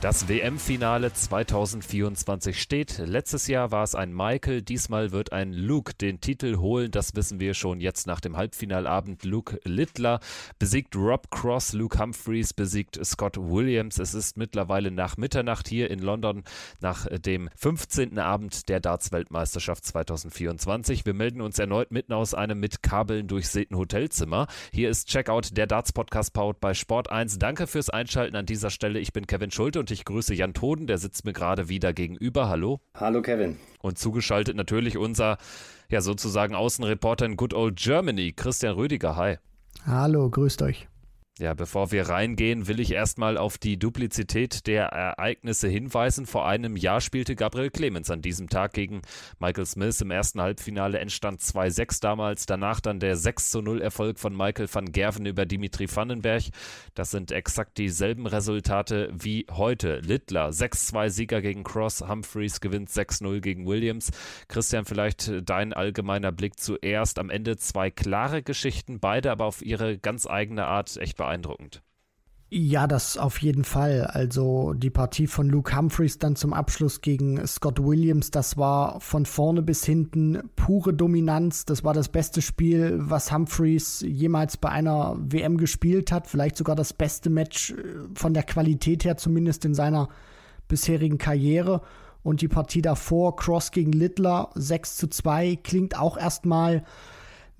Das WM-Finale 2024 steht. Letztes Jahr war es ein Michael, diesmal wird ein Luke den Titel holen. Das wissen wir schon jetzt nach dem Halbfinalabend. Luke Littler besiegt Rob Cross, Luke Humphreys besiegt Scott Williams. Es ist mittlerweile nach Mitternacht hier in London nach dem 15. Abend der Darts-Weltmeisterschaft 2024. Wir melden uns erneut mitten aus einem mit Kabeln durchsäten Hotelzimmer. Hier ist Checkout, der Darts-Podcast powered bei Sport 1. Danke fürs Einschalten an dieser Stelle. Ich bin Kevin Schulte und ich grüße Jan Toden, der sitzt mir gerade wieder gegenüber. Hallo. Hallo Kevin. Und zugeschaltet natürlich unser, ja sozusagen Außenreporter in Good Old Germany, Christian Rüdiger. Hi. Hallo, grüßt euch. Ja, bevor wir reingehen, will ich erstmal auf die Duplizität der Ereignisse hinweisen. Vor einem Jahr spielte Gabriel Clemens an diesem Tag gegen Michael Smith im ersten Halbfinale. Endstand 2-6 damals. Danach dann der 6-0 Erfolg von Michael van Gerven über Dimitri Vandenberg. Das sind exakt dieselben Resultate wie heute. Littler 6-2 Sieger gegen Cross. Humphreys gewinnt 6-0 gegen Williams. Christian, vielleicht dein allgemeiner Blick zuerst. Am Ende zwei klare Geschichten, beide aber auf ihre ganz eigene Art echt beeindruckend beeindruckend. Ja, das auf jeden Fall. Also die Partie von Luke Humphreys dann zum Abschluss gegen Scott Williams, das war von vorne bis hinten pure Dominanz. Das war das beste Spiel, was Humphreys jemals bei einer WM gespielt hat. Vielleicht sogar das beste Match äh, von der Qualität her, zumindest in seiner bisherigen Karriere. Und die Partie davor, Cross gegen Littler, 6 zu 2, klingt auch erstmal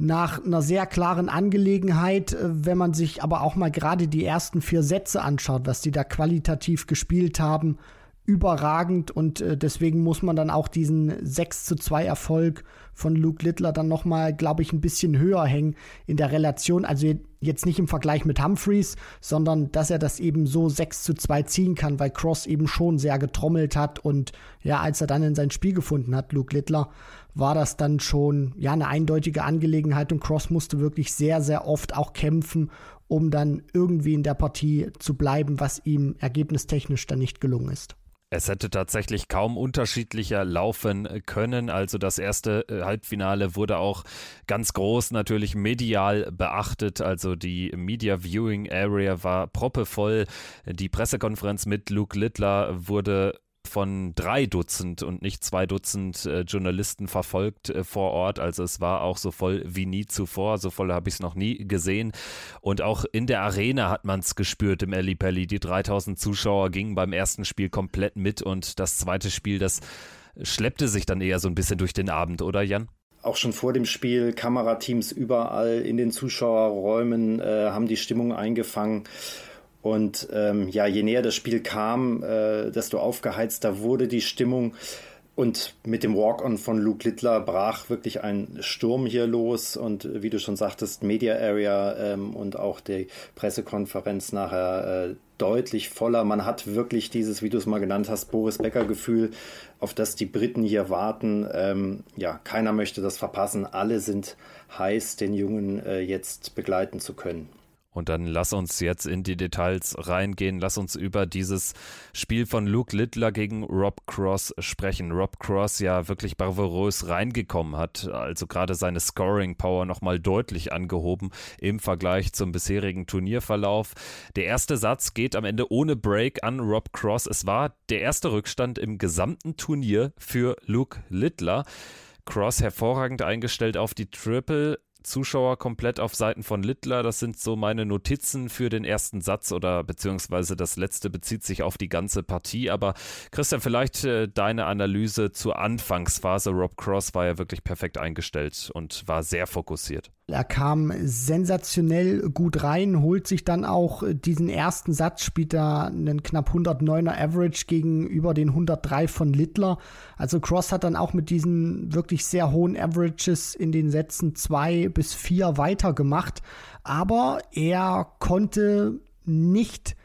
nach einer sehr klaren Angelegenheit, äh, wenn man sich aber auch mal gerade die ersten vier Sätze anschaut, was die da qualitativ gespielt haben, überragend. Und äh, deswegen muss man dann auch diesen 6 zu 2 Erfolg von Luke Littler dann nochmal, glaube ich, ein bisschen höher hängen in der Relation. Also jetzt nicht im Vergleich mit Humphreys, sondern dass er das eben so 6 zu 2 ziehen kann, weil Cross eben schon sehr getrommelt hat und ja, als er dann in sein Spiel gefunden hat, Luke Littler, war das dann schon ja eine eindeutige Angelegenheit und Cross musste wirklich sehr, sehr oft auch kämpfen, um dann irgendwie in der Partie zu bleiben, was ihm ergebnistechnisch dann nicht gelungen ist. Es hätte tatsächlich kaum unterschiedlicher laufen können. Also das erste äh, Halbfinale wurde auch ganz groß natürlich medial beachtet. Also die Media Viewing Area war proppevoll. Die Pressekonferenz mit Luke Littler wurde von drei Dutzend und nicht zwei Dutzend äh, Journalisten verfolgt äh, vor Ort. Also es war auch so voll wie nie zuvor. So voll habe ich es noch nie gesehen. Und auch in der Arena hat man es gespürt im Ali Pelli. Die 3000 Zuschauer gingen beim ersten Spiel komplett mit und das zweite Spiel, das schleppte sich dann eher so ein bisschen durch den Abend, oder Jan? auch schon vor dem Spiel Kamerateams überall in den Zuschauerräumen äh, haben die Stimmung eingefangen. Und ähm, ja, je näher das Spiel kam, äh, desto aufgeheizter wurde die Stimmung. Und mit dem Walk-on von Luke Littler brach wirklich ein Sturm hier los. Und wie du schon sagtest, Media Area ähm, und auch die Pressekonferenz nachher äh, deutlich voller. Man hat wirklich dieses, wie du es mal genannt hast, Boris Becker-Gefühl, auf das die Briten hier warten. Ähm, ja, keiner möchte das verpassen. Alle sind heiß, den Jungen äh, jetzt begleiten zu können. Und dann lass uns jetzt in die Details reingehen. Lass uns über dieses Spiel von Luke Littler gegen Rob Cross sprechen. Rob Cross ja wirklich bravourös reingekommen hat, also gerade seine Scoring Power nochmal deutlich angehoben im Vergleich zum bisherigen Turnierverlauf. Der erste Satz geht am Ende ohne Break an Rob Cross. Es war der erste Rückstand im gesamten Turnier für Luke Littler. Cross hervorragend eingestellt auf die Triple Zuschauer komplett auf Seiten von Littler. Das sind so meine Notizen für den ersten Satz oder beziehungsweise das letzte bezieht sich auf die ganze Partie. Aber Christian, vielleicht äh, deine Analyse zur Anfangsphase. Rob Cross war ja wirklich perfekt eingestellt und war sehr fokussiert. Er kam sensationell gut rein, holt sich dann auch diesen ersten Satz, spielt da einen knapp 109er Average gegenüber den 103 von Littler. Also Cross hat dann auch mit diesen wirklich sehr hohen Averages in den Sätzen zwei bis vier weitergemacht. Aber er konnte nicht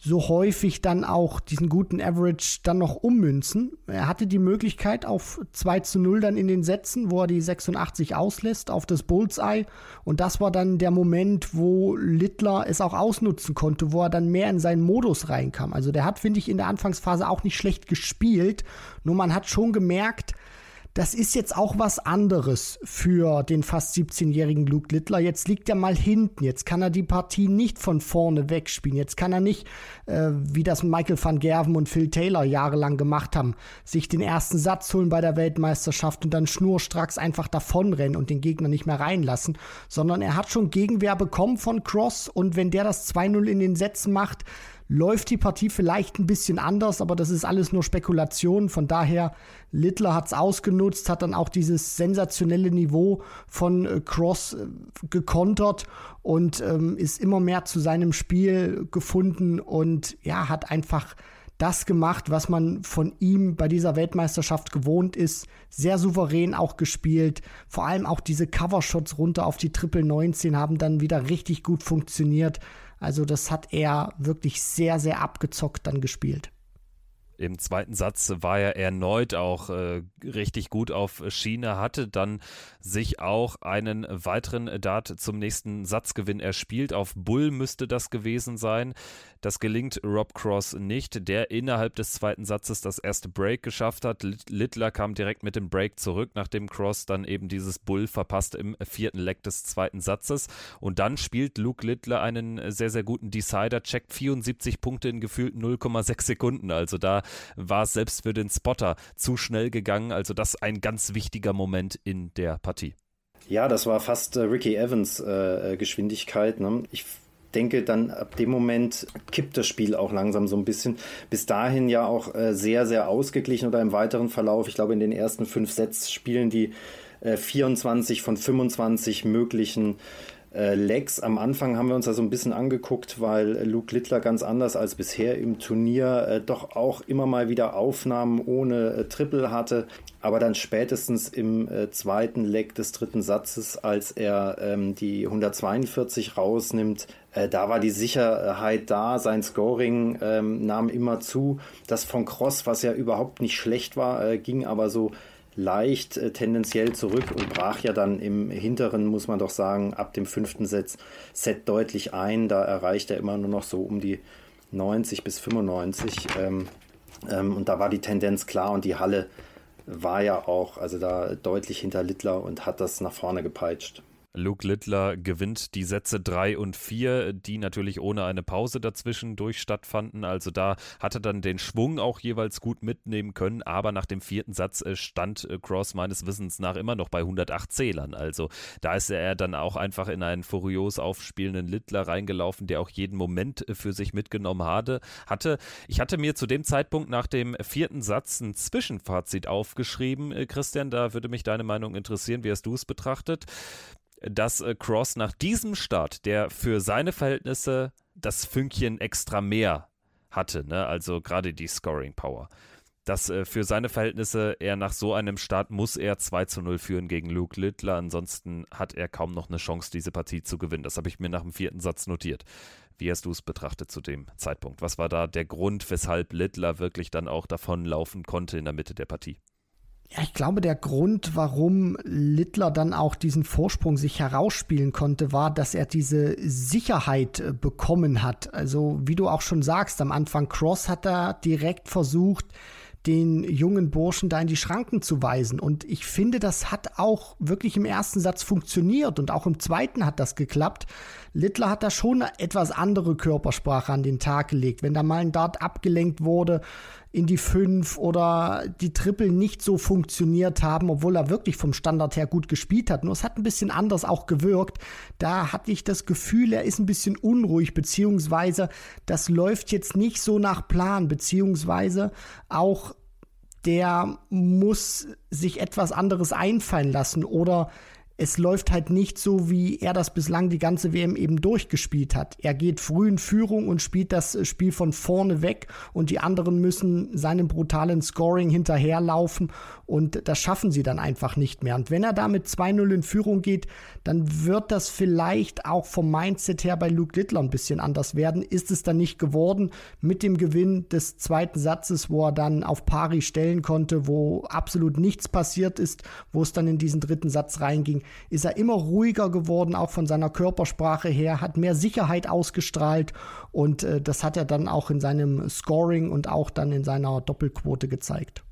so häufig dann auch diesen guten Average dann noch ummünzen. Er hatte die Möglichkeit auf 2 zu 0 dann in den Sätzen, wo er die 86 auslässt, auf das Bullseye. Und das war dann der Moment, wo Littler es auch ausnutzen konnte, wo er dann mehr in seinen Modus reinkam. Also der hat, finde ich, in der Anfangsphase auch nicht schlecht gespielt. Nur man hat schon gemerkt, das ist jetzt auch was anderes für den fast 17-jährigen Luke Littler. Jetzt liegt er mal hinten. Jetzt kann er die Partie nicht von vorne wegspielen. Jetzt kann er nicht, äh, wie das Michael van Gerven und Phil Taylor jahrelang gemacht haben, sich den ersten Satz holen bei der Weltmeisterschaft und dann schnurstracks einfach davonrennen und den Gegner nicht mehr reinlassen, sondern er hat schon Gegenwehr bekommen von Cross und wenn der das 2-0 in den Sätzen macht, läuft die Partie vielleicht ein bisschen anders, aber das ist alles nur Spekulation. Von daher, Littler hat es ausgenutzt, hat dann auch dieses sensationelle Niveau von äh, Cross äh, gekontert und ähm, ist immer mehr zu seinem Spiel gefunden und ja, hat einfach das gemacht, was man von ihm bei dieser Weltmeisterschaft gewohnt ist. Sehr souverän auch gespielt. Vor allem auch diese Covershots runter auf die Triple 19 haben dann wieder richtig gut funktioniert. Also das hat er wirklich sehr, sehr abgezockt dann gespielt. Im zweiten Satz war er erneut auch äh, richtig gut auf Schiene, hatte dann sich auch einen weiteren Dart zum nächsten Satzgewinn erspielt. Auf Bull müsste das gewesen sein. Das gelingt Rob Cross nicht, der innerhalb des zweiten Satzes das erste Break geschafft hat. Littler kam direkt mit dem Break zurück, nachdem Cross dann eben dieses Bull verpasst im vierten Leck des zweiten Satzes. Und dann spielt Luke Littler einen sehr, sehr guten Decider, checkt 74 Punkte in gefühlten 0,6 Sekunden. Also da war es selbst für den Spotter zu schnell gegangen. Also das ein ganz wichtiger Moment in der Partie. Ja, das war fast äh, Ricky Evans äh, äh, Geschwindigkeit. Ne? Ich denke, dann ab dem Moment kippt das Spiel auch langsam so ein bisschen. Bis dahin ja auch äh, sehr, sehr ausgeglichen oder im weiteren Verlauf. Ich glaube, in den ersten fünf Sets spielen die äh, 24 von 25 möglichen äh, Legs. Am Anfang haben wir uns da so ein bisschen angeguckt, weil Luke Littler ganz anders als bisher im Turnier äh, doch auch immer mal wieder Aufnahmen ohne äh, Triple hatte. Aber dann spätestens im äh, zweiten Leg des dritten Satzes, als er ähm, die 142 rausnimmt, äh, da war die Sicherheit da, sein Scoring ähm, nahm immer zu. Das von Cross, was ja überhaupt nicht schlecht war, äh, ging aber so leicht äh, tendenziell zurück und brach ja dann im hinteren, muss man doch sagen, ab dem fünften Set, Set deutlich ein. Da erreicht er immer nur noch so um die 90 bis 95. Ähm, ähm, und da war die Tendenz klar und die Halle war ja auch also da deutlich hinter Littler und hat das nach vorne gepeitscht. Luke Littler gewinnt die Sätze 3 und 4, die natürlich ohne eine Pause dazwischen durch stattfanden. Also da hat er dann den Schwung auch jeweils gut mitnehmen können. Aber nach dem vierten Satz äh, stand äh, Cross meines Wissens nach immer noch bei 108 Zählern. Also da ist er dann auch einfach in einen furios aufspielenden Littler reingelaufen, der auch jeden Moment äh, für sich mitgenommen hatte. hatte. Ich hatte mir zu dem Zeitpunkt nach dem vierten Satz ein Zwischenfazit aufgeschrieben. Christian, da würde mich deine Meinung interessieren. Wie hast du es betrachtet? Dass äh, Cross nach diesem Start, der für seine Verhältnisse das Fünkchen extra mehr hatte, ne? also gerade die Scoring Power, dass äh, für seine Verhältnisse er nach so einem Start muss er 2 zu 0 führen gegen Luke Littler, ansonsten hat er kaum noch eine Chance, diese Partie zu gewinnen. Das habe ich mir nach dem vierten Satz notiert. Wie hast du es betrachtet zu dem Zeitpunkt? Was war da der Grund, weshalb Littler wirklich dann auch davonlaufen konnte in der Mitte der Partie? Ja, ich glaube, der Grund, warum Littler dann auch diesen Vorsprung sich herausspielen konnte, war, dass er diese Sicherheit äh, bekommen hat. Also, wie du auch schon sagst, am Anfang Cross hat er direkt versucht, den jungen Burschen da in die Schranken zu weisen. Und ich finde, das hat auch wirklich im ersten Satz funktioniert und auch im zweiten hat das geklappt. Littler hat da schon eine etwas andere Körpersprache an den Tag gelegt. Wenn da mal ein Dart abgelenkt wurde in die fünf oder die Triple nicht so funktioniert haben, obwohl er wirklich vom Standard her gut gespielt hat. Nur es hat ein bisschen anders auch gewirkt. Da hatte ich das Gefühl, er ist ein bisschen unruhig, beziehungsweise das läuft jetzt nicht so nach Plan, beziehungsweise auch der muss sich etwas anderes einfallen lassen oder es läuft halt nicht so, wie er das bislang die ganze WM eben durchgespielt hat. Er geht früh in Führung und spielt das Spiel von vorne weg und die anderen müssen seinem brutalen Scoring hinterherlaufen und das schaffen sie dann einfach nicht mehr. Und wenn er da mit 2-0 in Führung geht, dann wird das vielleicht auch vom Mindset her bei Luke Littler ein bisschen anders werden. Ist es dann nicht geworden mit dem Gewinn des zweiten Satzes, wo er dann auf Pari stellen konnte, wo absolut nichts passiert ist, wo es dann in diesen dritten Satz reinging ist er immer ruhiger geworden, auch von seiner Körpersprache her, hat mehr Sicherheit ausgestrahlt und äh, das hat er dann auch in seinem Scoring und auch dann in seiner Doppelquote gezeigt.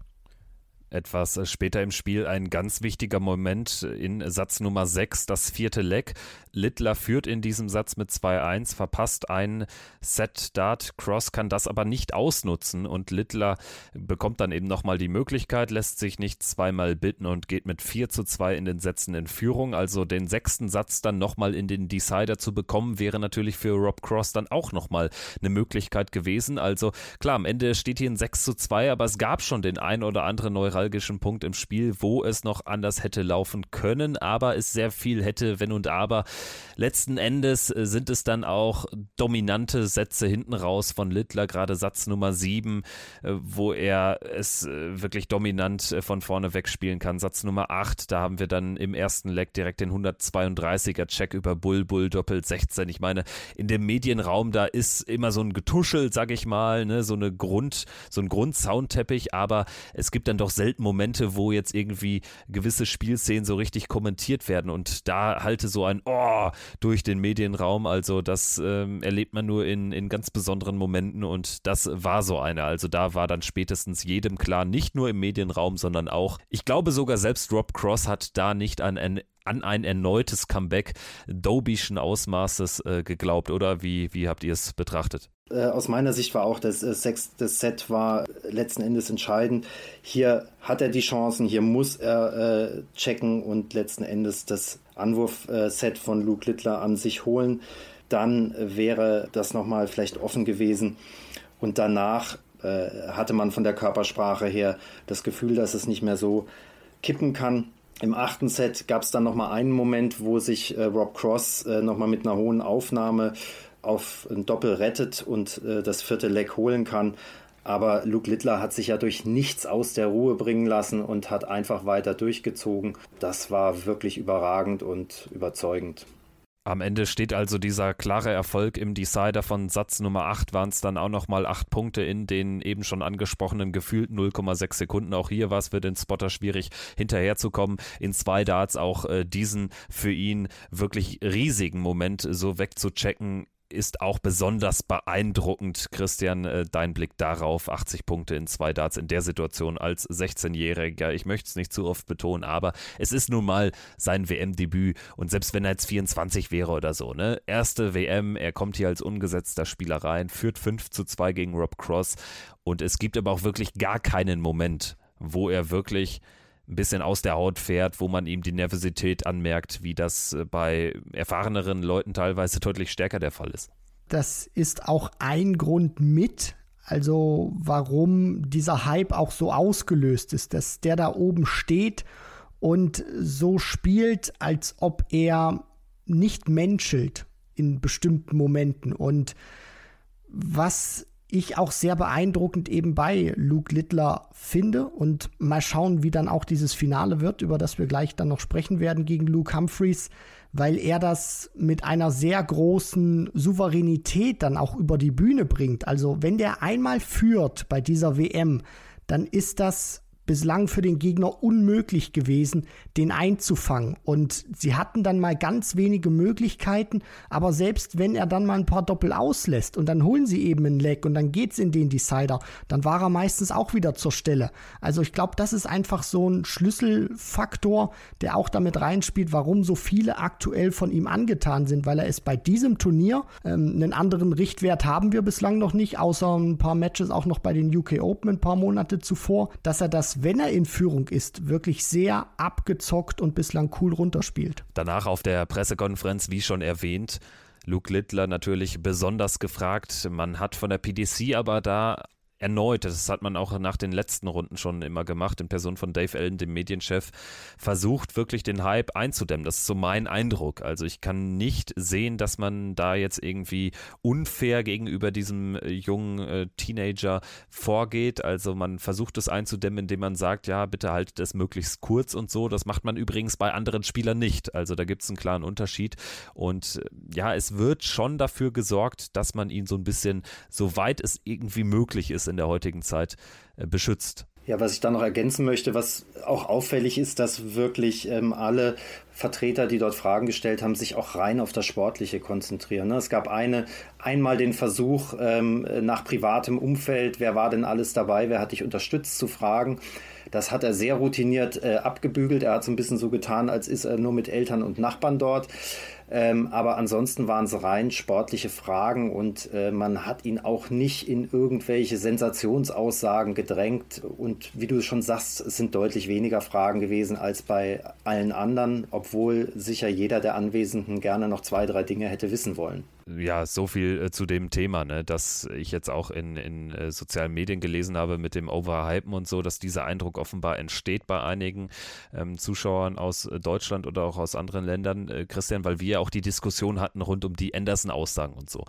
Etwas äh, später im Spiel ein ganz wichtiger Moment in Satz Nummer 6, das vierte Leck. Littler führt in diesem Satz mit 2-1, verpasst ein Set-Dart. Cross kann das aber nicht ausnutzen und Littler bekommt dann eben nochmal die Möglichkeit, lässt sich nicht zweimal bitten und geht mit 4 zu 2 in den Sätzen in Führung. Also den sechsten Satz dann nochmal in den Decider zu bekommen, wäre natürlich für Rob Cross dann auch nochmal eine Möglichkeit gewesen. Also klar, am Ende steht hier ein 6 zu 2, aber es gab schon den ein oder anderen neuralgischen Punkt im Spiel, wo es noch anders hätte laufen können, aber es sehr viel hätte, wenn und aber. Letzten Endes äh, sind es dann auch dominante Sätze hinten raus von Littler, gerade Satz Nummer 7, äh, wo er es äh, wirklich dominant von vorne wegspielen kann. Satz Nummer 8, da haben wir dann im ersten Leck direkt den 132er Check über Bull, Bull, Doppelt 16. Ich meine, in dem Medienraum, da ist immer so ein Getuschel, sag ich mal, ne, so eine Grund, so ein Grundsoundteppich, aber es gibt dann doch selten Momente, wo jetzt irgendwie gewisse Spielszenen so richtig kommentiert werden und da halte so ein Oh durch den Medienraum. Also das ähm, erlebt man nur in, in ganz besonderen Momenten und das war so eine. Also da war dann spätestens jedem klar, nicht nur im Medienraum, sondern auch, ich glaube sogar selbst Rob Cross hat da nicht an ein an ein erneutes Comeback Dobischen Ausmaßes äh, geglaubt, oder wie, wie habt ihr es betrachtet? Äh, aus meiner Sicht war auch das äh, sechste Set war letzten Endes entscheidend. Hier hat er die Chancen, hier muss er äh, checken und letzten Endes das Anwurfset von Luke Littler an sich holen. Dann wäre das nochmal vielleicht offen gewesen. Und danach äh, hatte man von der Körpersprache her das Gefühl, dass es nicht mehr so kippen kann. Im achten Set gab es dann nochmal einen Moment, wo sich äh, Rob Cross äh, nochmal mit einer hohen Aufnahme auf ein Doppel rettet und äh, das vierte Leck holen kann. Aber Luke Littler hat sich ja durch nichts aus der Ruhe bringen lassen und hat einfach weiter durchgezogen. Das war wirklich überragend und überzeugend. Am Ende steht also dieser klare Erfolg im Decider von Satz Nummer 8, waren es dann auch nochmal 8 Punkte in den eben schon angesprochenen gefühlt 0,6 Sekunden. Auch hier war es für den Spotter schwierig hinterherzukommen. In zwei Darts auch äh, diesen für ihn wirklich riesigen Moment so wegzuchecken ist auch besonders beeindruckend. Christian, äh, dein Blick darauf, 80 Punkte in zwei Darts in der Situation als 16-Jähriger. Ich möchte es nicht zu oft betonen, aber es ist nun mal sein WM-Debüt und selbst wenn er jetzt 24 wäre oder so, ne? Erste WM, er kommt hier als ungesetzter Spieler rein, führt 5 zu 2 gegen Rob Cross und es gibt aber auch wirklich gar keinen Moment, wo er wirklich ein bisschen aus der Haut fährt, wo man ihm die Nervosität anmerkt, wie das äh, bei erfahreneren Leuten teilweise deutlich stärker der Fall ist. Das ist auch ein Grund mit, also warum dieser Hype auch so ausgelöst ist, dass der da oben steht und so spielt, als ob er nicht menschelt in bestimmten Momenten. Und was ich auch sehr beeindruckend eben bei Luke Littler finde. Und mal schauen, wie dann auch dieses Finale wird, über das wir gleich dann noch sprechen werden gegen Luke Humphreys, weil er das mit einer sehr großen Souveränität dann auch über die Bühne bringt. Also wenn der einmal führt bei dieser WM, dann ist das bislang für den Gegner unmöglich gewesen, den einzufangen. Und sie hatten dann mal ganz wenige Möglichkeiten, aber selbst wenn er dann mal ein paar Doppel auslässt und dann holen sie eben einen Leck und dann geht's in den Decider, dann war er meistens auch wieder zur Stelle. Also ich glaube, das ist einfach so ein Schlüsselfaktor, der auch damit reinspielt, warum so viele aktuell von ihm angetan sind, weil er ist bei diesem Turnier, ähm, einen anderen Richtwert haben wir bislang noch nicht, außer ein paar Matches auch noch bei den UK Open ein paar Monate zuvor, dass er das wenn er in Führung ist, wirklich sehr abgezockt und bislang cool runterspielt. Danach auf der Pressekonferenz, wie schon erwähnt, Luke Littler natürlich besonders gefragt. Man hat von der PDC aber da erneut, das hat man auch nach den letzten Runden schon immer gemacht, in Person von Dave Allen, dem Medienchef, versucht wirklich den Hype einzudämmen. Das ist so mein Eindruck. Also ich kann nicht sehen, dass man da jetzt irgendwie unfair gegenüber diesem äh, jungen äh, Teenager vorgeht. Also man versucht es einzudämmen, indem man sagt, ja, bitte haltet es möglichst kurz und so. Das macht man übrigens bei anderen Spielern nicht. Also da gibt es einen klaren Unterschied. Und äh, ja, es wird schon dafür gesorgt, dass man ihn so ein bisschen, soweit es irgendwie möglich ist, in der heutigen Zeit äh, beschützt. Ja, was ich da noch ergänzen möchte, was auch auffällig ist, dass wirklich ähm, alle Vertreter, die dort Fragen gestellt haben, sich auch rein auf das Sportliche konzentrieren. Ne? Es gab eine, einmal den Versuch ähm, nach privatem Umfeld, wer war denn alles dabei, wer hat dich unterstützt, zu fragen. Das hat er sehr routiniert äh, abgebügelt. Er hat so ein bisschen so getan, als ist er nur mit Eltern und Nachbarn dort. Ähm, aber ansonsten waren es rein sportliche Fragen und äh, man hat ihn auch nicht in irgendwelche Sensationsaussagen gedrängt. Und wie du schon sagst, es sind deutlich weniger Fragen gewesen als bei allen anderen, obwohl sicher jeder der Anwesenden gerne noch zwei, drei Dinge hätte wissen wollen ja, so viel äh, zu dem Thema, ne, dass ich jetzt auch in, in äh, sozialen Medien gelesen habe mit dem Overhypen und so, dass dieser Eindruck offenbar entsteht bei einigen ähm, Zuschauern aus äh, Deutschland oder auch aus anderen Ländern, äh, Christian, weil wir auch die Diskussion hatten rund um die Anderson-Aussagen und so.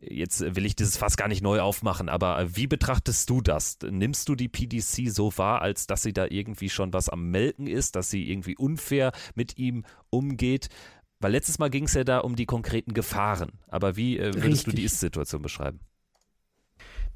Jetzt will ich dieses fast gar nicht neu aufmachen, aber wie betrachtest du das? Nimmst du die PDC so wahr, als dass sie da irgendwie schon was am Melken ist, dass sie irgendwie unfair mit ihm umgeht? Weil letztes Mal ging es ja da um die konkreten Gefahren. Aber wie äh, würdest Richtig. du die Ist-Situation beschreiben?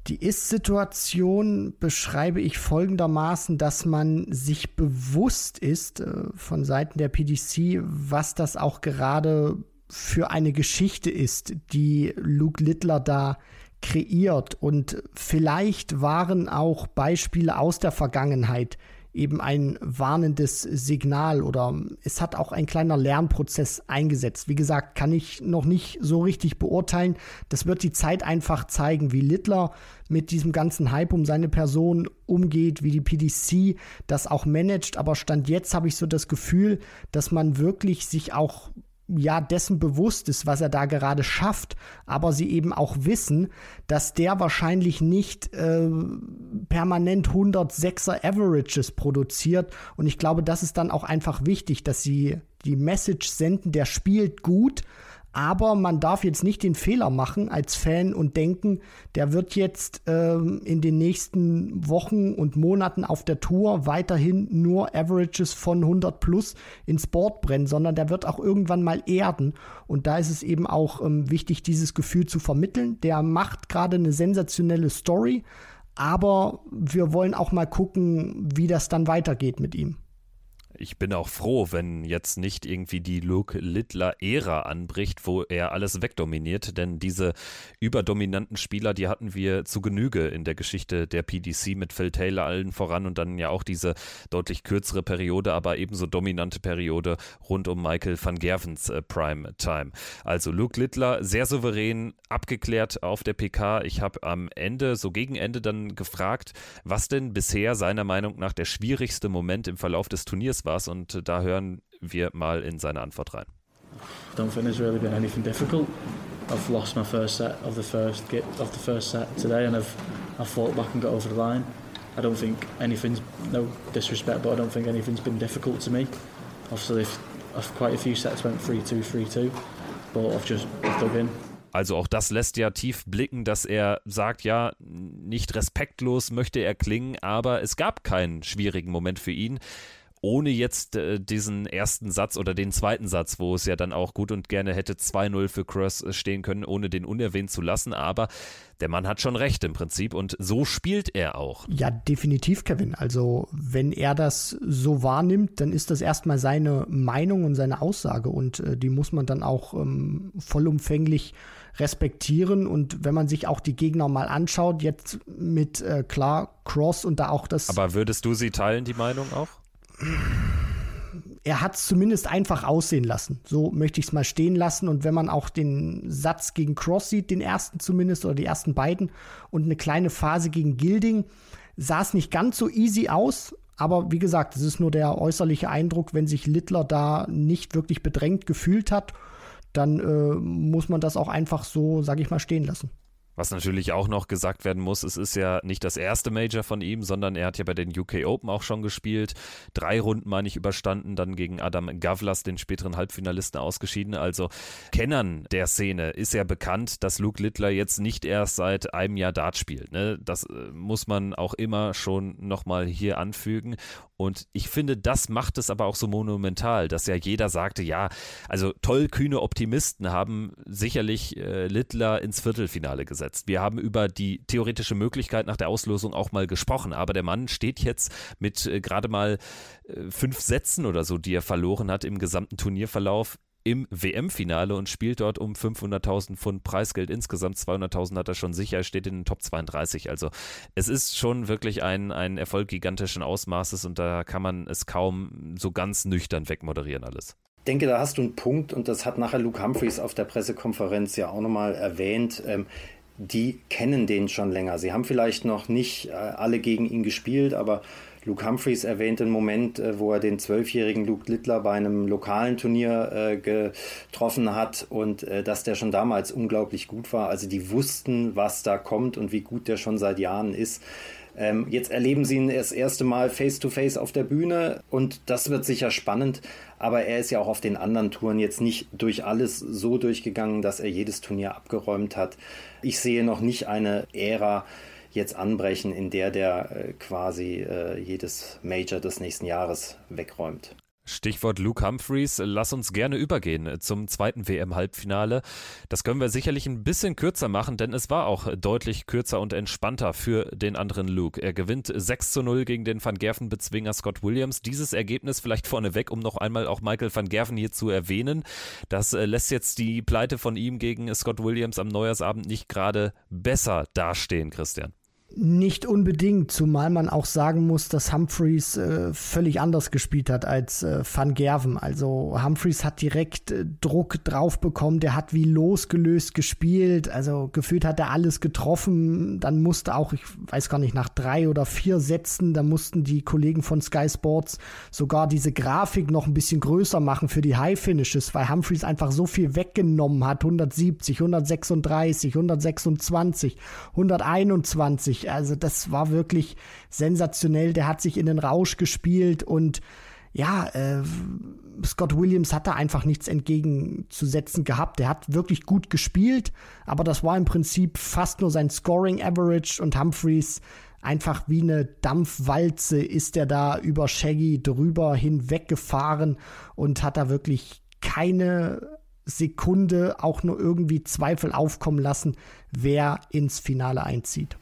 Die Ist-Situation beschreibe ich folgendermaßen, dass man sich bewusst ist äh, von Seiten der PDC, was das auch gerade für eine Geschichte ist, die Luke Littler da kreiert. Und vielleicht waren auch Beispiele aus der Vergangenheit eben ein warnendes Signal oder es hat auch ein kleiner Lernprozess eingesetzt. Wie gesagt, kann ich noch nicht so richtig beurteilen. Das wird die Zeit einfach zeigen, wie Littler mit diesem ganzen Hype um seine Person umgeht, wie die PDC das auch managt. Aber Stand jetzt habe ich so das Gefühl, dass man wirklich sich auch ja dessen bewusst ist, was er da gerade schafft, aber sie eben auch wissen, dass der wahrscheinlich nicht äh, permanent 106er Averages produziert. Und ich glaube, das ist dann auch einfach wichtig, dass sie die Message senden, der spielt gut, aber man darf jetzt nicht den Fehler machen als Fan und denken, der wird jetzt ähm, in den nächsten Wochen und Monaten auf der Tour weiterhin nur Averages von 100 plus ins Board brennen, sondern der wird auch irgendwann mal erden. Und da ist es eben auch ähm, wichtig, dieses Gefühl zu vermitteln. Der macht gerade eine sensationelle Story, aber wir wollen auch mal gucken, wie das dann weitergeht mit ihm ich bin auch froh, wenn jetzt nicht irgendwie die Luke Littler-Ära anbricht, wo er alles wegdominiert, denn diese überdominanten Spieler, die hatten wir zu Genüge in der Geschichte der PDC mit Phil Taylor allen voran und dann ja auch diese deutlich kürzere Periode, aber ebenso dominante Periode rund um Michael van Gervens äh, Prime Time. Also Luke Littler sehr souverän abgeklärt auf der PK. Ich habe am Ende, so gegen Ende dann gefragt, was denn bisher seiner Meinung nach der schwierigste Moment im Verlauf des Turniers war's und da hören wir mal in seine Antwort rein. I don't think there's really been anything difficult. I've lost my first set of the first of the first set today, and I've I've fought back and got over the line. I don't think anything's no disrespect, but I don't think anything's been difficult to me. Obviously, if, if quite a few sets went 3-2, 3-2, but I've just I've dug in. Also auch das lässt ja tief blicken, dass er sagt, ja, nicht respektlos möchte er klingen, aber es gab keinen schwierigen Moment für ihn ohne jetzt äh, diesen ersten Satz oder den zweiten Satz, wo es ja dann auch gut und gerne hätte 2-0 für Cross äh, stehen können, ohne den unerwähnt zu lassen. Aber der Mann hat schon recht im Prinzip und so spielt er auch. Ja, definitiv, Kevin. Also wenn er das so wahrnimmt, dann ist das erstmal seine Meinung und seine Aussage und äh, die muss man dann auch ähm, vollumfänglich respektieren. Und wenn man sich auch die Gegner mal anschaut, jetzt mit äh, klar Cross und da auch das. Aber würdest du sie teilen, die Meinung auch? Er hat es zumindest einfach aussehen lassen. So möchte ich es mal stehen lassen. Und wenn man auch den Satz gegen Cross sieht, den ersten zumindest oder die ersten beiden und eine kleine Phase gegen Gilding, sah es nicht ganz so easy aus. Aber wie gesagt, es ist nur der äußerliche Eindruck, wenn sich Littler da nicht wirklich bedrängt gefühlt hat, dann äh, muss man das auch einfach so, sage ich mal, stehen lassen. Was natürlich auch noch gesagt werden muss, es ist ja nicht das erste Major von ihm, sondern er hat ja bei den UK Open auch schon gespielt. Drei Runden, meine ich, überstanden, dann gegen Adam Gavlas, den späteren Halbfinalisten, ausgeschieden. Also Kennern der Szene ist ja bekannt, dass Luke Littler jetzt nicht erst seit einem Jahr Dart spielt. Ne? Das äh, muss man auch immer schon nochmal hier anfügen. Und ich finde, das macht es aber auch so monumental, dass ja jeder sagte, ja, also tollkühne Optimisten haben sicherlich äh, Littler ins Viertelfinale gesetzt. Wir haben über die theoretische Möglichkeit nach der Auslosung auch mal gesprochen, aber der Mann steht jetzt mit äh, gerade mal äh, fünf Sätzen oder so, die er verloren hat im gesamten Turnierverlauf im WM-Finale und spielt dort um 500.000 Pfund Preisgeld. Insgesamt 200.000 hat er schon sicher, er steht in den Top 32. Also es ist schon wirklich ein, ein Erfolg gigantischen Ausmaßes und da kann man es kaum so ganz nüchtern wegmoderieren alles. Ich denke, da hast du einen Punkt und das hat nachher Luke Humphreys auf der Pressekonferenz ja auch nochmal erwähnt. Ähm, die kennen den schon länger. Sie haben vielleicht noch nicht äh, alle gegen ihn gespielt, aber Luke Humphreys erwähnt einen Moment, äh, wo er den zwölfjährigen Luke Littler bei einem lokalen Turnier äh, getroffen hat und äh, dass der schon damals unglaublich gut war. Also die wussten, was da kommt und wie gut der schon seit Jahren ist. Ähm, jetzt erleben sie ihn das erste Mal face-to-face -face auf der Bühne und das wird sicher spannend. Aber er ist ja auch auf den anderen Touren jetzt nicht durch alles so durchgegangen, dass er jedes Turnier abgeräumt hat. Ich sehe noch nicht eine Ära, jetzt anbrechen, in der der äh, quasi äh, jedes Major des nächsten Jahres wegräumt. Stichwort Luke Humphreys. Lass uns gerne übergehen zum zweiten WM-Halbfinale. Das können wir sicherlich ein bisschen kürzer machen, denn es war auch deutlich kürzer und entspannter für den anderen Luke. Er gewinnt 6 zu 0 gegen den Van Gerven-Bezwinger Scott Williams. Dieses Ergebnis vielleicht vorneweg, um noch einmal auch Michael van Gerven hier zu erwähnen. Das äh, lässt jetzt die Pleite von ihm gegen Scott Williams am Neujahrsabend nicht gerade besser dastehen, Christian. Nicht unbedingt, zumal man auch sagen muss, dass Humphreys äh, völlig anders gespielt hat als äh, Van Gerven. Also Humphreys hat direkt äh, Druck drauf bekommen, der hat wie losgelöst gespielt, also gefühlt hat er alles getroffen. Dann musste auch, ich weiß gar nicht, nach drei oder vier Sätzen, da mussten die Kollegen von Sky Sports sogar diese Grafik noch ein bisschen größer machen für die High Finishes, weil Humphreys einfach so viel weggenommen hat. 170, 136, 126, 121 also das war wirklich sensationell. Der hat sich in den Rausch gespielt und ja, äh, Scott Williams hat da einfach nichts entgegenzusetzen gehabt. Der hat wirklich gut gespielt, aber das war im Prinzip fast nur sein Scoring Average und Humphreys einfach wie eine Dampfwalze ist er da über Shaggy drüber hinweggefahren und hat da wirklich keine Sekunde auch nur irgendwie Zweifel aufkommen lassen, wer ins Finale einzieht.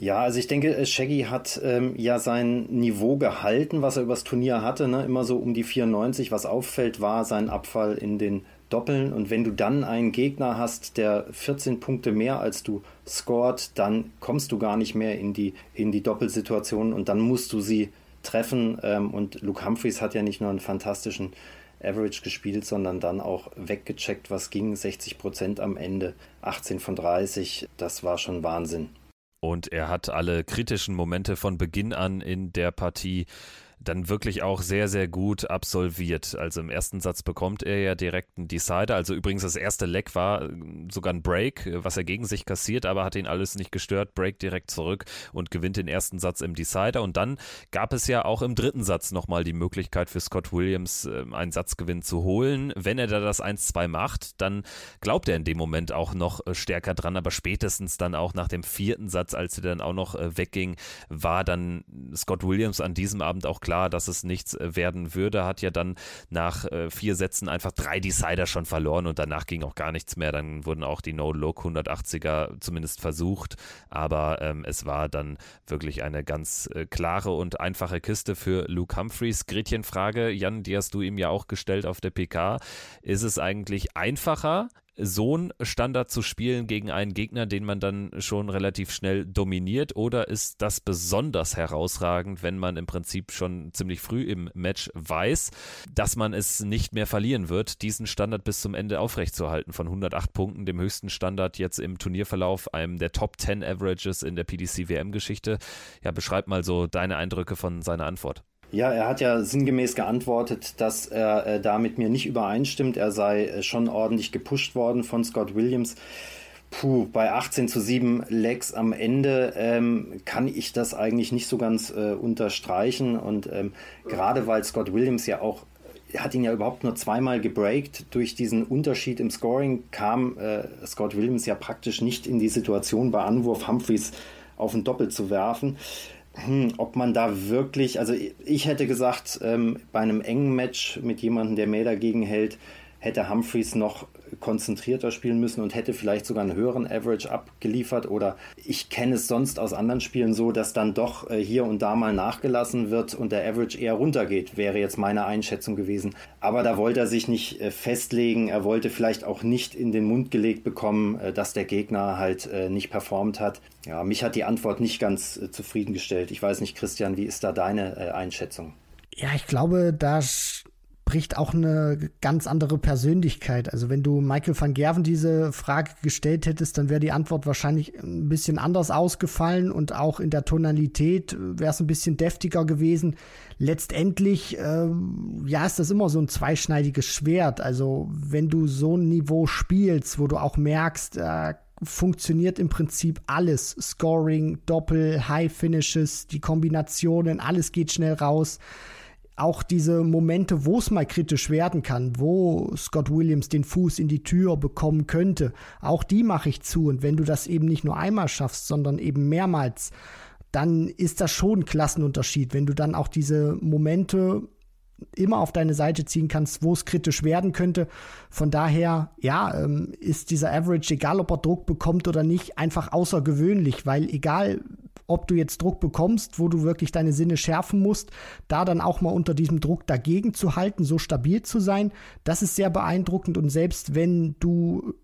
Ja, also ich denke, äh, Shaggy hat ähm, ja sein Niveau gehalten, was er übers Turnier hatte, ne? immer so um die 94. Was auffällt, war sein Abfall in den Doppeln. Und wenn du dann einen Gegner hast, der 14 Punkte mehr als du scored, dann kommst du gar nicht mehr in die, in die Doppelsituation und dann musst du sie treffen. Ähm, und Luke Humphreys hat ja nicht nur einen fantastischen Average gespielt, sondern dann auch weggecheckt, was ging. 60 Prozent am Ende, 18 von 30. Das war schon Wahnsinn. Und er hat alle kritischen Momente von Beginn an in der Partie dann wirklich auch sehr, sehr gut absolviert. Also im ersten Satz bekommt er ja direkt einen Decider. Also übrigens das erste Leck war äh, sogar ein Break, äh, was er gegen sich kassiert, aber hat ihn alles nicht gestört. Break direkt zurück und gewinnt den ersten Satz im Decider. Und dann gab es ja auch im dritten Satz nochmal die Möglichkeit für Scott Williams ähm, einen Satzgewinn zu holen. Wenn er da das 1-2 macht, dann glaubt er in dem Moment auch noch äh, stärker dran, aber spätestens dann auch nach dem vierten Satz, als er dann auch noch wegging, war dann Scott Williams an diesem Abend auch klar, klar, dass es nichts äh, werden würde, hat ja dann nach äh, vier Sätzen einfach drei Decider schon verloren und danach ging auch gar nichts mehr. Dann wurden auch die No-Look 180er zumindest versucht, aber ähm, es war dann wirklich eine ganz äh, klare und einfache Kiste für Luke Humphreys. Gretchenfrage, Jan, die hast du ihm ja auch gestellt auf der PK. Ist es eigentlich einfacher, so einen Standard zu spielen gegen einen Gegner, den man dann schon relativ schnell dominiert? Oder ist das besonders herausragend, wenn man im Prinzip schon ziemlich früh im Match weiß, dass man es nicht mehr verlieren wird, diesen Standard bis zum Ende aufrechtzuerhalten von 108 Punkten, dem höchsten Standard jetzt im Turnierverlauf, einem der Top 10 Averages in der PDC WM-Geschichte? Ja, beschreib mal so deine Eindrücke von seiner Antwort. Ja, er hat ja sinngemäß geantwortet, dass er äh, da mit mir nicht übereinstimmt. Er sei äh, schon ordentlich gepusht worden von Scott Williams. Puh, bei 18 zu 7 Legs am Ende ähm, kann ich das eigentlich nicht so ganz äh, unterstreichen. Und ähm, gerade weil Scott Williams ja auch, hat ihn ja überhaupt nur zweimal gebreakt. Durch diesen Unterschied im Scoring kam äh, Scott Williams ja praktisch nicht in die Situation, bei Anwurf Humphreys auf ein Doppel zu werfen. Hm, ob man da wirklich, also ich hätte gesagt, ähm, bei einem engen Match mit jemandem, der mehr dagegen hält, hätte Humphreys noch konzentrierter spielen müssen und hätte vielleicht sogar einen höheren Average abgeliefert. Oder ich kenne es sonst aus anderen Spielen so, dass dann doch äh, hier und da mal nachgelassen wird und der Average eher runtergeht, wäre jetzt meine Einschätzung gewesen. Aber da wollte er sich nicht äh, festlegen. Er wollte vielleicht auch nicht in den Mund gelegt bekommen, äh, dass der Gegner halt nicht performt hat. Ja, mich hat die Antwort nicht ganz zufriedengestellt. Ich weiß nicht, Christian, wie ist da deine Einschätzung? Ja, ich glaube, da spricht auch eine ganz andere Persönlichkeit. Also wenn du Michael van Gerven diese Frage gestellt hättest, dann wäre die Antwort wahrscheinlich ein bisschen anders ausgefallen und auch in der Tonalität wäre es ein bisschen deftiger gewesen. Letztendlich, ähm, ja, ist das immer so ein zweischneidiges Schwert. Also wenn du so ein Niveau spielst, wo du auch merkst, äh, funktioniert im Prinzip alles. Scoring, Doppel, High Finishes, die Kombinationen, alles geht schnell raus auch diese Momente, wo es mal kritisch werden kann, wo Scott Williams den Fuß in die Tür bekommen könnte, auch die mache ich zu. Und wenn du das eben nicht nur einmal schaffst, sondern eben mehrmals, dann ist das schon ein Klassenunterschied. Wenn du dann auch diese Momente immer auf deine Seite ziehen kannst, wo es kritisch werden könnte. Von daher, ja, ähm, ist dieser Average, egal ob er Druck bekommt oder nicht, einfach außergewöhnlich, weil egal ob du jetzt Druck bekommst, wo du wirklich deine Sinne schärfen musst, da dann auch mal unter diesem Druck dagegen zu halten, so stabil zu sein, das ist sehr beeindruckend und selbst wenn du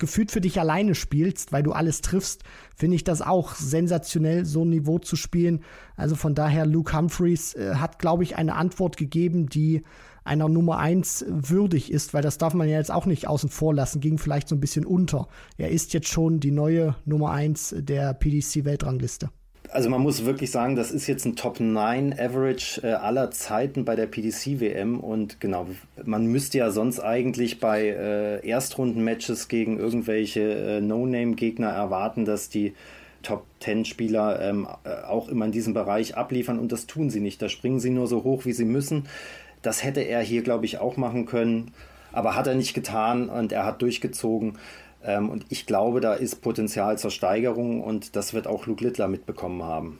gefühlt für dich alleine spielst, weil du alles triffst, finde ich das auch sensationell, so ein Niveau zu spielen. Also von daher, Luke Humphreys äh, hat, glaube ich, eine Antwort gegeben, die einer Nummer 1 würdig ist, weil das darf man ja jetzt auch nicht außen vor lassen, ging vielleicht so ein bisschen unter. Er ist jetzt schon die neue Nummer 1 der PDC-Weltrangliste. Also man muss wirklich sagen, das ist jetzt ein Top 9 Average äh, aller Zeiten bei der PDC WM und genau, man müsste ja sonst eigentlich bei äh, Erstrunden-Matches gegen irgendwelche äh, No-Name-Gegner erwarten, dass die Top 10 Spieler ähm, äh, auch immer in diesem Bereich abliefern und das tun sie nicht. Da springen sie nur so hoch, wie sie müssen. Das hätte er hier, glaube ich, auch machen können, aber hat er nicht getan und er hat durchgezogen. Ähm, und ich glaube, da ist Potenzial zur Steigerung und das wird auch Luke Littler mitbekommen haben.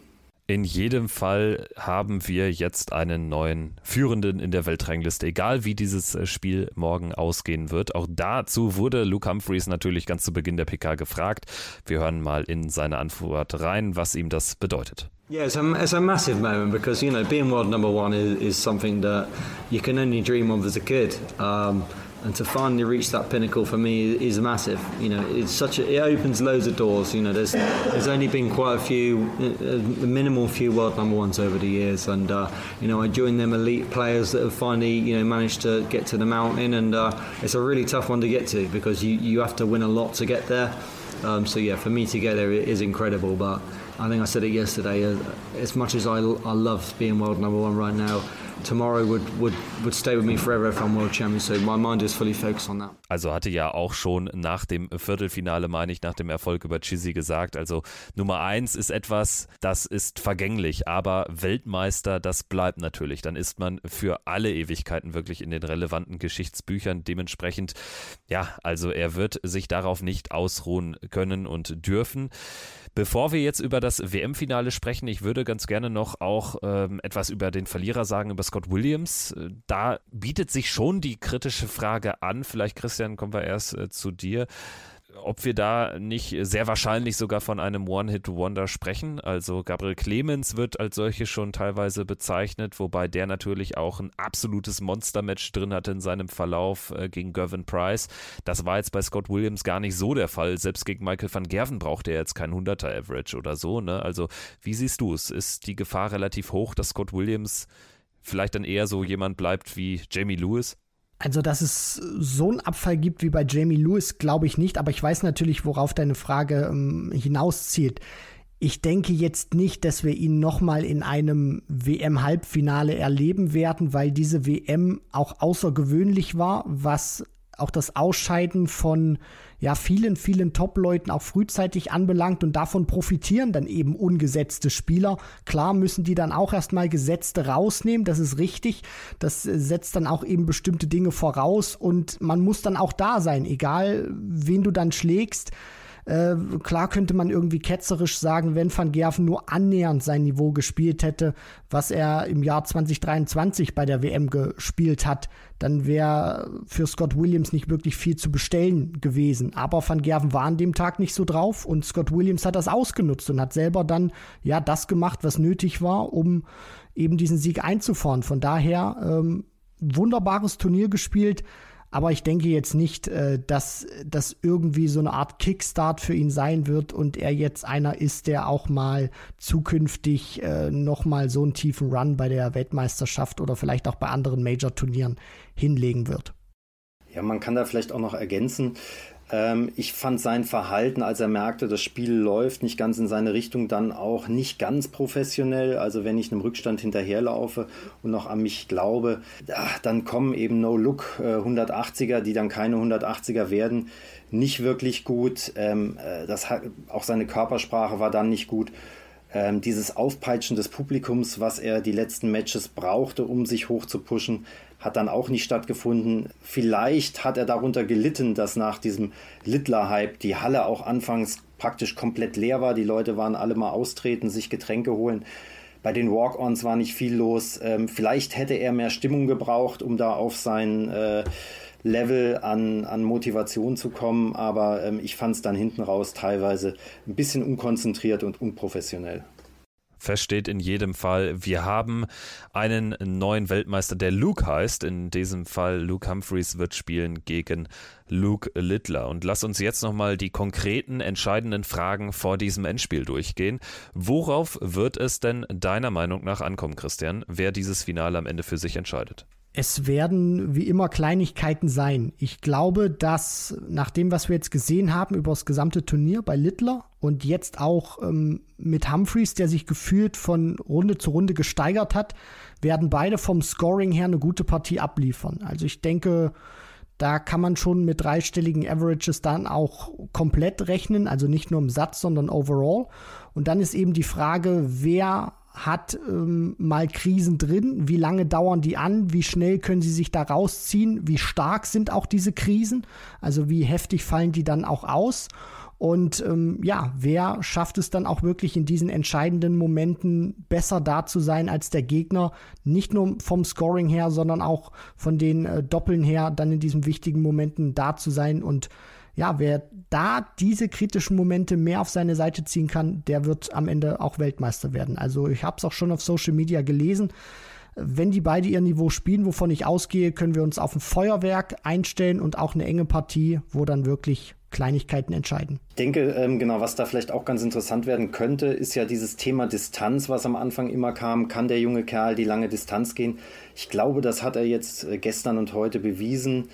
In jedem Fall haben wir jetzt einen neuen Führenden in der Weltrangliste, egal wie dieses äh, Spiel morgen ausgehen wird. Auch dazu wurde Luke Humphreys natürlich ganz zu Beginn der PK gefragt. Wir hören mal in seine Antwort rein, was ihm das bedeutet. Yeah, it's a, it's a massive moment because you know being world number one is, is something that you can only dream of as a kid. Um, and to finally reach that pinnacle for me is massive. You know, it's such a, it opens loads of doors. You know, there's there's only been quite a few, a minimal few world number ones over the years, and uh, you know, I joined them elite players that have finally you know managed to get to the mountain, and uh, it's a really tough one to get to because you you have to win a lot to get there. Um, so yeah, for me to get there is incredible, but. I think I said it yesterday. Uh, as much as I, I love being world number one right now, tomorrow would, would, would stay with me forever if I'm world champion. So my mind is fully focused on that. Also hatte ja auch schon nach dem Viertelfinale, meine ich, nach dem Erfolg über Chizzy gesagt, also Nummer eins ist etwas, das ist vergänglich, aber Weltmeister, das bleibt natürlich. Dann ist man für alle Ewigkeiten wirklich in den relevanten Geschichtsbüchern. Dementsprechend, ja, also er wird sich darauf nicht ausruhen können und dürfen. Bevor wir jetzt über das WM-Finale sprechen, ich würde ganz gerne noch auch ähm, etwas über den Verlierer sagen, über Scott Williams. Äh, da bietet sich schon die kritische Frage an. Vielleicht, Christian, kommen wir erst äh, zu dir ob wir da nicht sehr wahrscheinlich sogar von einem One-Hit-Wonder sprechen. Also Gabriel Clemens wird als solche schon teilweise bezeichnet, wobei der natürlich auch ein absolutes Monster-Match drin hatte in seinem Verlauf äh, gegen Gervin Price. Das war jetzt bei Scott Williams gar nicht so der Fall. Selbst gegen Michael van Gerven braucht er jetzt kein 100er Average oder so. Ne? Also wie siehst du es? Ist die Gefahr relativ hoch, dass Scott Williams vielleicht dann eher so jemand bleibt wie Jamie Lewis? Also, dass es so einen Abfall gibt wie bei Jamie Lewis, glaube ich nicht, aber ich weiß natürlich, worauf deine Frage ähm, hinauszielt. Ich denke jetzt nicht, dass wir ihn nochmal in einem WM-Halbfinale erleben werden, weil diese WM auch außergewöhnlich war, was auch das Ausscheiden von ja vielen, vielen Top-Leuten auch frühzeitig anbelangt und davon profitieren dann eben ungesetzte Spieler. Klar müssen die dann auch erstmal Gesetzte rausnehmen, das ist richtig. Das setzt dann auch eben bestimmte Dinge voraus und man muss dann auch da sein, egal wen du dann schlägst Äh, klar könnte man irgendwie ketzerisch sagen, wenn Van Gerven nur annähernd sein Niveau gespielt hätte, was er im Jahr 2023 bei der WM gespielt hat, dann wäre für Scott Williams nicht wirklich viel zu bestellen gewesen. Aber Van Gerven war an dem Tag nicht so drauf und Scott Williams hat das ausgenutzt und hat selber dann ja das gemacht, was nötig war, um eben diesen Sieg einzufahren. Von daher ähm, wunderbares Turnier gespielt. Aber ich denke jetzt nicht, äh, dass das irgendwie so eine Art Kickstart für ihn sein wird und er jetzt einer ist, der auch mal zukünftig äh, nochmal so einen tiefen Run bei der Weltmeisterschaft oder vielleicht auch bei anderen Major-Turnieren hinlegen wird. Ja, man kann da vielleicht auch noch ergänzen, ähm, ich fand sein Verhalten, als er merkte, das Spiel läuft nicht ganz in seine Richtung, dann auch nicht ganz professionell. Also wenn ich einem Rückstand hinterherlaufe und noch an mich glaube, ach, dann kommen eben No-Look äh, 180er, die dann keine 180er werden, nicht wirklich gut. Ähm, äh, das auch seine Körpersprache war dann nicht gut. Ähm, dieses Aufpeitschen des Publikums, was er die letzten Matches brauchte, um sich hoch zu pushen, hat dann auch nicht stattgefunden. Vielleicht hat er darunter gelitten, dass nach diesem Littler-Hype die Halle auch anfangs praktisch komplett leer war. Die Leute waren alle mal austreten, sich Getränke holen. Bei den Walk-Ons war nicht viel los. Ähm, vielleicht hätte er mehr Stimmung gebraucht, um da auf sein äh, Level an, an Motivation zu kommen. Aber ähm, ich fand es dann hinten raus teilweise ein bisschen unkonzentriert und unprofessionell. Fest steht in jedem Fall, wir haben einen neuen Weltmeister, der Luke heißt. In diesem Fall Luke Humphreys wird spielen gegen Luke Littler. Und lass uns jetzt nochmal die konkreten, entscheidenden Fragen vor diesem Endspiel durchgehen. Worauf wird es denn deiner Meinung nach ankommen, Christian, wer dieses Finale am Ende für sich entscheidet? Es werden wie immer Kleinigkeiten sein. Ich glaube, dass nach dem, was wir jetzt gesehen haben über das gesamte Turnier bei Littler und jetzt auch ähm, mit Humphreys, der sich gefühlt von Runde zu Runde gesteigert hat, werden beide vom Scoring her eine gute Partie abliefern. Also ich denke, da kann man schon mit dreistelligen Averages dann auch komplett rechnen, also nicht nur im Satz, sondern overall. Und dann ist eben die Frage, wer hat ähm, mal Krisen drin. Wie lange dauern die an? Wie schnell können sie sich da rausziehen? Wie stark sind auch diese Krisen? Also wie heftig fallen die dann auch aus? Und ähm, ja, wer schafft es dann auch wirklich in diesen entscheidenden Momenten besser da zu sein als der Gegner? Nicht nur vom Scoring her, sondern auch von den äh, Doppeln her, dann in diesen wichtigen Momenten da zu sein und ja, wer da diese kritischen Momente mehr auf seine Seite ziehen kann, der wird am Ende auch Weltmeister werden. Also ich habe es auch schon auf Social Media gelesen. Wenn die beide ihr Niveau spielen, wovon ich ausgehe, können wir uns auf ein Feuerwerk einstellen und auch eine enge Partie, wo dann wirklich Kleinigkeiten entscheiden. Ich denke, ähm, genau, was da vielleicht auch ganz interessant werden könnte, ist ja dieses Thema Distanz, was am Anfang immer kam. Kann der junge Kerl die lange Distanz gehen? Ich glaube, das hat er jetzt äh, gestern und heute bewiesen.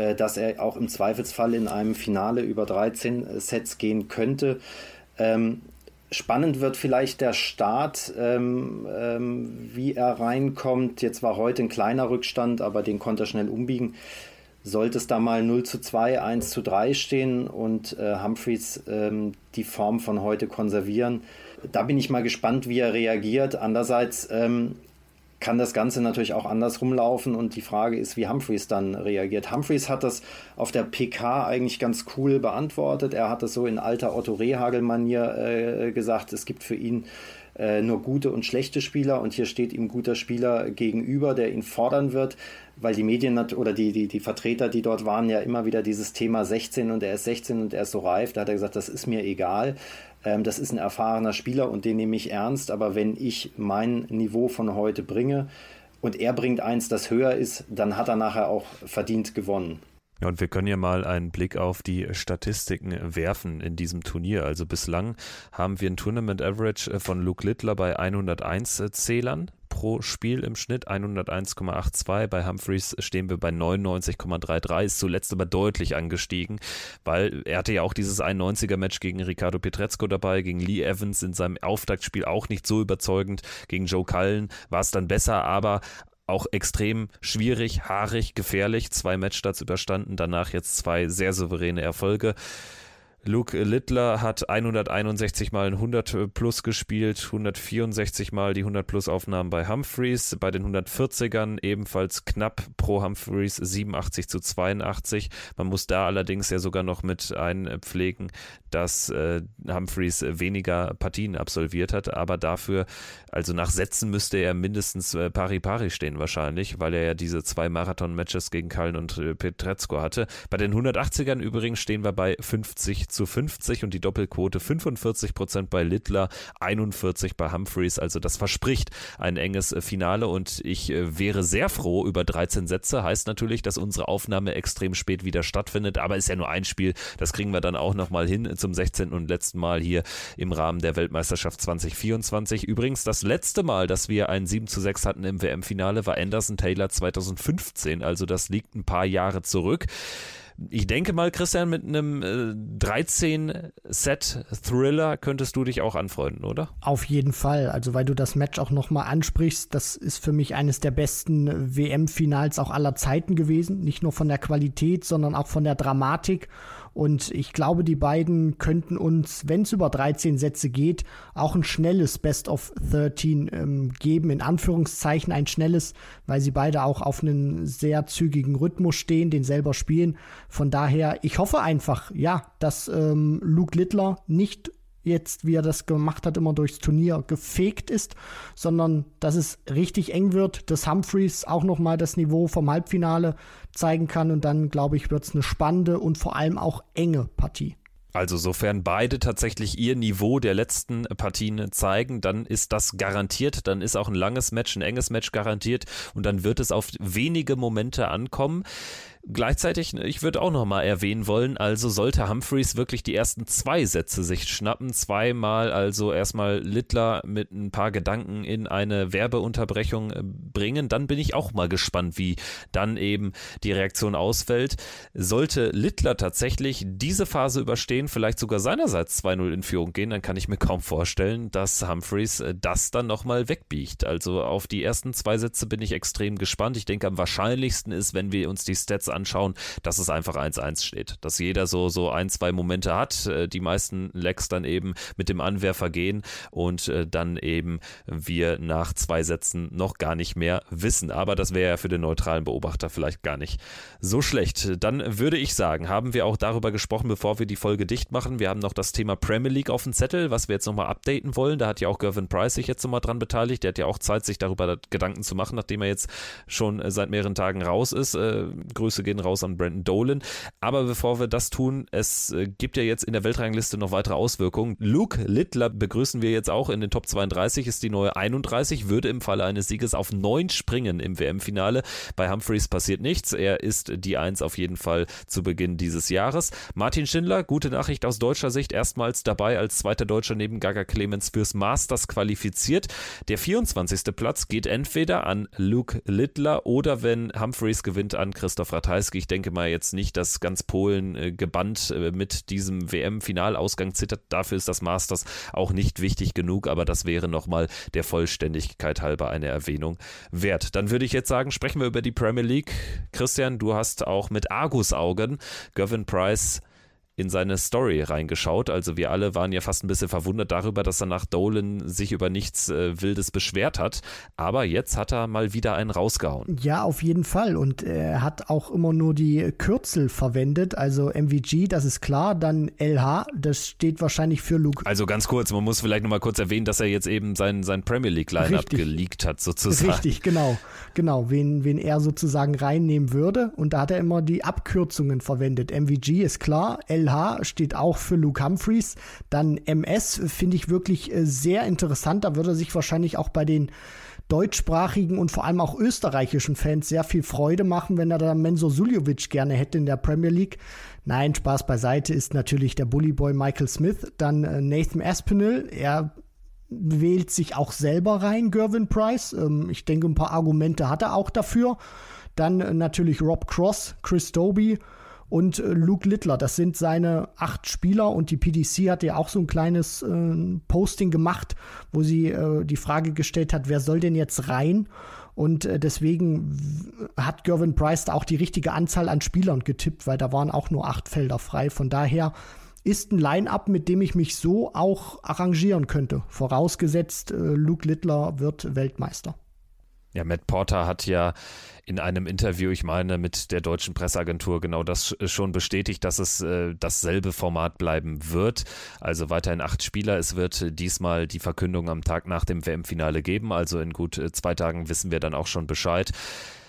Äh, dass er auch im Zweifelsfall in einem Finale über 13 äh, Sets gehen könnte. Ähm, spannend wird vielleicht der Start, ähm, ähm, wie er reinkommt. Jetzt war heute ein kleiner Rückstand, aber den konnte er schnell umbiegen. Sollte es da mal 0 zu 2, 1 zu 3 stehen und äh, Humphreys ähm, die Form von heute konservieren, da bin ich mal gespannt, wie er reagiert. Andererseits ähm, kann das Ganze natürlich auch andersrum laufen und die Frage ist, wie Humphreys dann reagiert. Humphreys hat das auf der PK eigentlich ganz cool beantwortet. Er hat das so in alter Otto Rehagel-Manier äh, gesagt, es gibt für ihn äh, nur gute und schlechte Spieler und hier steht ihm guter Spieler gegenüber, der ihn fordern wird, weil die Medien oder die, die, die Vertreter, die dort waren, ja immer wieder dieses Thema 16 und er ist 16 und er ist so reif. Da hat er gesagt, das ist mir egal. Ähm, das ist ein erfahrener Spieler und den nehme ich ernst. Aber wenn ich mein Niveau von heute bringe und er bringt eins, das höher ist, dann hat er nachher auch verdient gewonnen. Ja, und wir können ja mal einen Blick auf die Statistiken werfen in diesem Turnier. Also bislang haben wir ein Tournament Average von Luke Littler bei 101 Zählern pro Spiel im Schnitt, 101,82. Bei Humphreys stehen wir bei 99,33, ist zuletzt aber deutlich angestiegen, weil er hatte ja auch dieses 91er-Match gegen Ricardo Pietrezco dabei, gegen Lee Evans in seinem Auftaktspiel auch nicht so überzeugend. Gegen Joe Cullen war es dann besser, aber auch extrem schwierig, haarig, gefährlich. Zwei Matchstarts überstanden, danach jetzt zwei sehr souveräne Erfolge. Luke Littler hat 161 Mal ein 100 plus gespielt, 164 Mal die 100 plus Aufnahmen bei Humphreys, bei den 140ern ebenfalls knapp pro Humphreys 87 zu 82. Man muss da allerdings ja sogar noch mit einpflegen, dass äh, Humphreys weniger Partien absolviert hat, aber dafür, also nach Sätzen müsste er mindestens äh, pari pari stehen wahrscheinlich, weil er ja diese zwei Marathon-Matches gegen Kallen und äh, Petrezko hatte. Bei den 180ern übrigens stehen wir bei 50 zu 50 und die Doppelquote 45 Prozent bei Littler, 41 bei Humphreys. Also das verspricht ein enges äh, Finale und ich äh, wäre sehr froh über 13 Sätze. Heißt natürlich, dass unsere Aufnahme extrem spät wieder stattfindet, aber ist ja nur ein Spiel. Das kriegen wir dann auch nochmal hin zum 16. und letzten Mal hier im Rahmen der Weltmeisterschaft 2024. Übrigens das letzte Mal, dass wir ein 7 zu 6 hatten im WM-Finale, war Anderson Taylor 2015. Also das liegt ein paar Jahre zurück ich denke mal, Christian, mit einem äh, 13-Set-Thriller könntest du dich auch anfreunden, oder? Auf jeden Fall. Also, weil du das Match auch nochmal ansprichst, das ist für mich eines der besten WM-Finals auch aller Zeiten gewesen. Nicht nur von der Qualität, sondern auch von der Dramatik. Und ich glaube, die beiden könnten uns, wenn es über 13 Sätze geht, auch ein schnelles Best of 13 ähm, geben, in Anführungszeichen ein schnelles, weil sie beide auch auf einen sehr zügigen Rhythmus stehen, den selber spielen. Von daher, ich hoffe einfach, ja, dass ähm, Luke Littler nicht jetzt, wie er das gemacht hat, immer durchs Turnier gefegt ist, sondern dass es richtig eng wird, dass Humphreys auch nochmal das Niveau vom Halbfinale zeigen kann und dann, glaube ich, wird es eine spannende und vor allem auch enge Partie. Also sofern beide tatsächlich ihr Niveau der letzten Partien zeigen, dann ist das garantiert, dann ist auch ein langes Match, ein enges Match garantiert und dann wird es auf wenige Momente ankommen. Gleichzeitig, ich würde auch nochmal erwähnen wollen, also sollte Humphreys wirklich die ersten zwei Sätze sich schnappen, zweimal also erstmal Littler mit ein paar Gedanken in eine Werbeunterbrechung äh, bringen, dann bin ich auch mal gespannt, wie dann eben die Reaktion ausfällt. Sollte Littler tatsächlich diese Phase überstehen, vielleicht sogar seinerseits 2-0 in Führung gehen, dann kann ich mir kaum vorstellen, dass Humphreys äh, das dann nochmal wegbiegt. Also auf die ersten zwei Sätze bin ich extrem gespannt. Ich denke, am wahrscheinlichsten ist, wenn wir uns die Stats anschauen, dass es einfach 1-1 steht. Dass jeder so, so ein, zwei Momente hat, äh, die meisten Lecks dann eben mit dem Anwerfer gehen und äh, dann eben wir nach zwei Sätzen noch gar nicht mehr wissen. Aber das wäre ja für den neutralen Beobachter vielleicht gar nicht so schlecht. Dann würde ich sagen, haben wir auch darüber gesprochen, bevor wir die Folge dicht machen. Wir haben noch das Thema Premier League auf dem Zettel, was wir jetzt nochmal updaten wollen. Da hat ja auch Gervin Price sich jetzt nochmal dran beteiligt. Der hat ja auch Zeit, sich darüber Gedanken zu machen, nachdem er jetzt schon seit mehreren Tagen raus ist. Äh, Grüße Grüße gehen raus an Brandon Dolan. Aber bevor wir das tun, es äh, gibt ja jetzt in der Weltrangliste noch weitere Auswirkungen. Luke Littler begrüßen wir jetzt auch in den Top 32, ist die neue 31, würde im Falle eines Sieges auf 9 springen im WM-Finale. Bei Humphreys passiert nichts. Er ist die 1 auf jeden Fall zu Beginn dieses Jahres. Martin Schindler, gute Nachricht aus deutscher Sicht, erstmals dabei als zweiter Deutscher neben Gaga Clemens fürs Masters qualifiziert. Der 24. Platz geht entweder an Luke Littler oder wenn Humphreys gewinnt an Christoph Ratajski. Ratajski. Ich denke mal jetzt nicht, dass ganz Polen äh, gebannt äh, mit diesem WM-Finalausgang zittert. Dafür ist das Masters auch nicht wichtig genug, aber das wäre nochmal der Vollständigkeit halber eine Erwähnung wert. Dann würde ich jetzt sagen, sprechen wir über die Premier League. Christian, du hast auch mit Argusaugen Gavin Price in seine Story reingeschaut. Also wir alle waren ja fast ein bisschen verwundert darüber, dass er nach Dolan sich über nichts äh, Wildes beschwert hat. Aber jetzt hat er mal wieder einen rausgehauen. Ja, auf jeden Fall. Und er hat auch immer nur die Kürzel verwendet. Also MVG, das ist klar. Dann LH, das steht wahrscheinlich für Luke. Also ganz kurz, man muss vielleicht nochmal kurz erwähnen, dass er jetzt eben sein, sein Premier League Lineup geleakt hat, sozusagen. Richtig, genau. Genau, wen, wen er sozusagen reinnehmen würde. Und da hat er immer die Abkürzungen verwendet. MVG ist klar, LH LH steht auch für Luke Humphreys. Dann MS finde ich wirklich äh, sehr interessant. Da würde sich wahrscheinlich auch bei den deutschsprachigen und vor allem auch österreichischen Fans sehr viel Freude machen, wenn er da Menzo Suljovic gerne hätte in der Premier League. Nein, Spaß beiseite ist natürlich der Bullyboy Michael Smith, dann äh, Nathan Aspinall. Er wählt sich auch selber rein, Gervin Price. Ähm, ich denke, ein paar Argumente hat er auch dafür. Dann äh, natürlich Rob Cross, Chris Doby und äh, Luke Littler. Das sind seine acht Spieler und die PDC hat ja auch so ein kleines äh, Posting gemacht, wo sie äh, die Frage gestellt hat, wer soll denn jetzt rein? Und äh, deswegen hat Gervin Price da auch die richtige Anzahl an Spielern getippt, weil da waren auch nur acht Felder frei. Von daher ist ein Line-up, mit dem ich mich so auch arrangieren könnte. Vorausgesetzt, äh, Luke Littler wird Weltmeister. Ja, Matt Porter hat ja in einem Interview, ich meine, mit der deutschen Presseagentur genau das schon bestätigt, dass es äh, dasselbe Format bleiben wird. Also weiterhin acht Spieler. Es wird diesmal die Verkündung am Tag nach dem WM-Finale geben. Also in gut äh, zwei Tagen wissen wir dann auch schon Bescheid.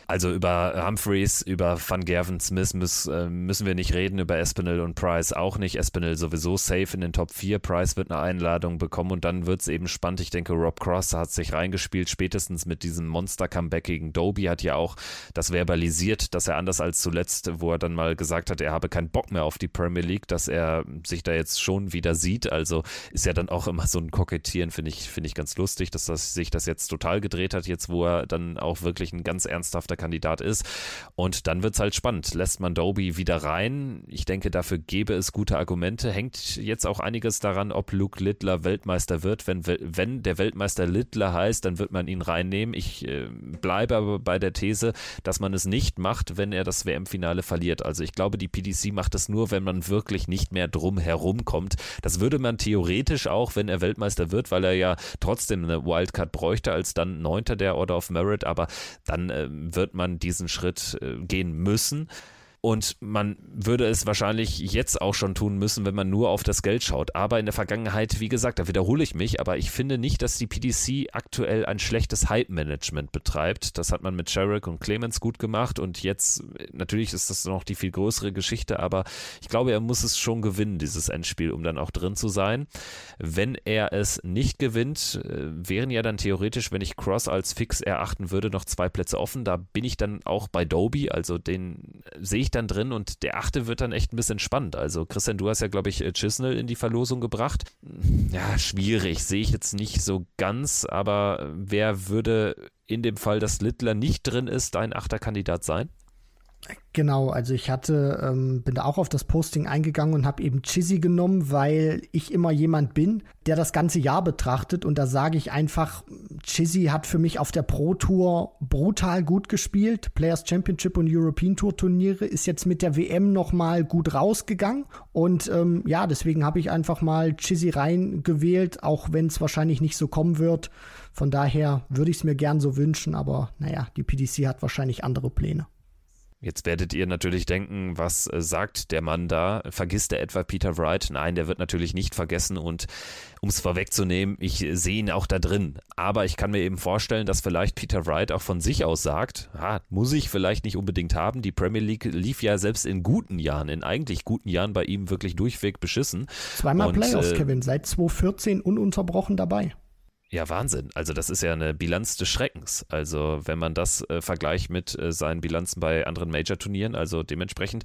Also über Humphreys, über Van Gerven Smith äh, müssen wir nicht reden, über Espinel und Price auch nicht. Espinel sowieso safe in den Top 4. Price wird eine Einladung bekommen und dann wird es eben spannend. Ich denke, Rob Cross hat sich reingespielt, spätestens mit diesem Monster-Comeback gegen Doby, hat ja auch das verbalisiert, dass er anders als zuletzt, wo er dann mal gesagt hat, er habe keinen Bock mehr auf die Premier League, dass er sich da jetzt schon wieder sieht. Also ist ja dann auch immer so ein Kokettieren, finde ich, finde ich ganz lustig, dass das, sich das jetzt total gedreht hat, jetzt wo er dann auch wirklich ein ganz ernsthafter Kandidat ist. Und dann wird es halt spannend. Lässt man Doby wieder rein? Ich denke, dafür gäbe es gute Argumente. Hängt jetzt auch einiges daran, ob Luke Littler Weltmeister wird. Wenn, wenn der Weltmeister Littler heißt, dann wird man ihn reinnehmen. Ich äh, bleibe aber bei der These, dass man es nicht macht, wenn er das WM-Finale verliert. Also ich glaube, die PDC macht es nur, wenn man wirklich nicht mehr drum herum kommt. Das würde man theoretisch auch, wenn er Weltmeister wird, weil er ja trotzdem eine Wildcard bräuchte als dann Neunter der Order of Merit, aber dann äh, wird wird man diesen Schritt äh, gehen müssen. Und man würde es wahrscheinlich jetzt auch schon tun müssen, wenn man nur auf das Geld schaut. Aber in der Vergangenheit, wie gesagt, da wiederhole ich mich, aber ich finde nicht, dass die PDC aktuell ein schlechtes Hype-Management betreibt. Das hat man mit Sherrick und Clemens gut gemacht und jetzt, natürlich ist das noch die viel größere Geschichte, aber ich glaube, er muss es schon gewinnen, dieses Endspiel, um dann auch drin zu sein. Wenn er es nicht gewinnt, äh, wären ja dann theoretisch, wenn ich Cross als fix erachten würde, noch zwei Plätze offen. Da bin ich dann auch bei Doby, also den sehe ich ich dann drin und der achte wird dann echt ein bisschen spannend. Also Christian, du hast ja, glaube ich, Chisnell in die Verlosung gebracht. Ja, schwierig, sehe ich jetzt nicht so ganz, aber wer würde in dem Fall, dass Littler nicht drin ist, dein Achterkandidat sein? Genau, also ich hatte, ähm, bin da auch auf das Posting eingegangen und habe eben Chizzy genommen, weil ich immer jemand bin, der das ganze Jahr betrachtet und da sage ich einfach, Chizzy hat für mich auf der Pro Tour brutal gut gespielt, Players Championship und European Tour Turniere, ist jetzt mit der WM nochmal gut rausgegangen und ähm, ja, deswegen habe ich einfach mal Chizzy reingewählt, auch wenn es wahrscheinlich nicht so kommen wird. Von daher würde ich es mir gern so wünschen, aber naja, die PDC hat wahrscheinlich andere Pläne. Jetzt werdet ihr natürlich denken, was äh, sagt der Mann da? Vergisst er etwa Peter Wright? Nein, der wird natürlich nicht vergessen und um es vorwegzunehmen, ich sehe ihn auch da drin. Aber ich kann mir eben vorstellen, dass vielleicht Peter Wright auch von sich aus sagt, ah, muss ich vielleicht nicht unbedingt haben. Die Premier League lief ja selbst in guten Jahren, in eigentlich guten Jahren bei ihm wirklich durchweg beschissen. Zweimal und, Playoffs, äh, Kevin, seit 2014 ununterbrochen dabei. Ja, Wahnsinn. Also das ist ja eine Bilanz des Schreckens. Also wenn man das äh, vergleicht mit äh, seinen Bilanzen bei anderen Major-Turnieren, also dementsprechend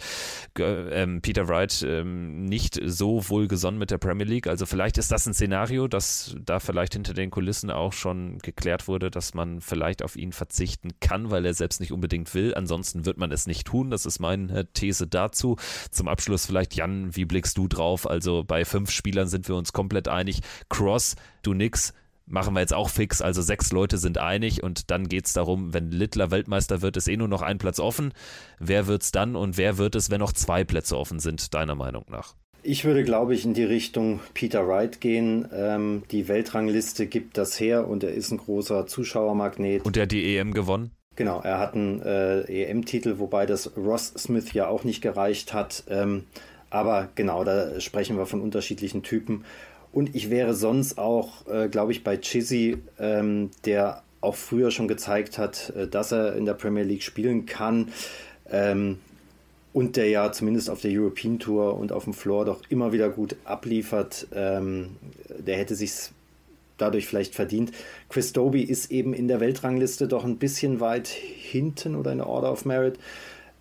ähm, Peter Wright ähm, nicht so wohlgesonnen mit der Premier League. Also vielleicht ist das ein Szenario, das da vielleicht hinter den Kulissen auch schon geklärt wurde, dass man vielleicht auf ihn verzichten kann, weil er selbst nicht unbedingt will. Ansonsten wird man es nicht tun. Das ist meine These dazu. Zum Abschluss vielleicht, Jan, wie blickst du drauf? Also bei fünf Spielern sind wir uns komplett einig. Cross, du nix machen wir jetzt auch fix. Also sechs Leute sind einig und dann geht es darum, wenn Littler Weltmeister wird, ist eh nur noch ein Platz offen. Wer wird es dann und wer wird es, wenn noch zwei Plätze offen sind, deiner Meinung nach? Ich würde, glaube ich, in die Richtung Peter Wright gehen. Ähm, die Weltrangliste gibt das her und er ist ein großer Zuschauermagnet. Und er hat die EM gewonnen? Genau, er hat einen äh, EM-Titel, wobei das Ross Smith ja auch nicht gereicht hat. Ähm, aber genau, da sprechen wir von unterschiedlichen Typen. Und ich wäre sonst auch, äh, glaube ich, bei Chizzy, ähm, der auch früher schon gezeigt hat, äh, dass er in der Premier League spielen kann. Ähm, und der ja zumindest auf der European Tour und auf dem Floor doch immer wieder gut abliefert. Ähm, der hätte sich dadurch vielleicht verdient. Chris Doby ist eben in der Weltrangliste doch ein bisschen weit hinten oder in der Order of Merit.